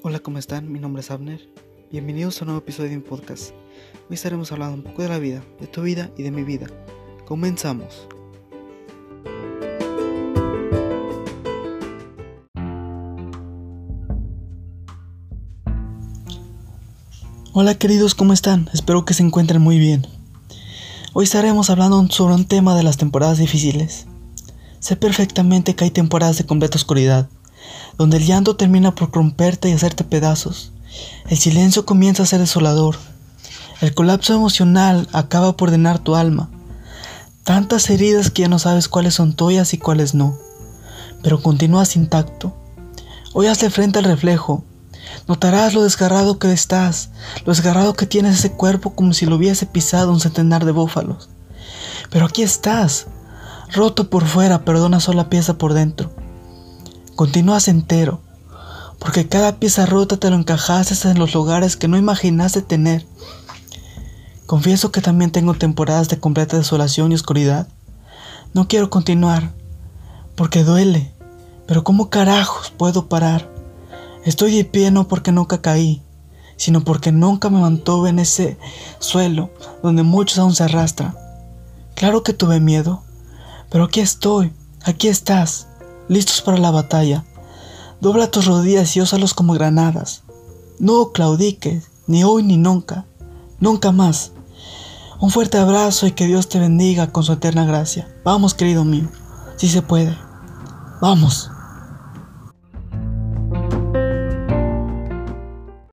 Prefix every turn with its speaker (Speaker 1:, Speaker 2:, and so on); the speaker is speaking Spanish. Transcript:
Speaker 1: Hola, ¿cómo están? Mi nombre es Abner. Bienvenidos a un nuevo episodio de mi podcast. Hoy estaremos hablando un poco de la vida, de tu vida y de mi vida. Comenzamos. Hola queridos, ¿cómo están? Espero que se encuentren muy bien. Hoy estaremos hablando sobre un tema de las temporadas difíciles. Sé perfectamente que hay temporadas de completa oscuridad, donde el llanto termina por romperte y hacerte pedazos. El silencio comienza a ser desolador. El colapso emocional acaba por llenar tu alma. Tantas heridas que ya no sabes cuáles son tuyas y cuáles no. Pero continúas intacto. Hoy hazle frente al reflejo. Notarás lo desgarrado que estás, lo desgarrado que tienes ese cuerpo como si lo hubiese pisado un centenar de búfalos. Pero aquí estás, roto por fuera, pero de una sola pieza por dentro. Continúas entero, porque cada pieza rota te lo encajaste en los lugares que no imaginaste tener. Confieso que también tengo temporadas de completa desolación y oscuridad. No quiero continuar, porque duele, pero ¿cómo carajos puedo parar? Estoy de pie no porque nunca caí, sino porque nunca me mantuve en ese suelo donde muchos aún se arrastran. Claro que tuve miedo, pero aquí estoy, aquí estás, listos para la batalla. Dobla tus rodillas y ósalos como granadas. No claudiques, ni hoy ni nunca, nunca más. Un fuerte abrazo y que Dios te bendiga con su eterna gracia. Vamos, querido mío, si se puede. Vamos.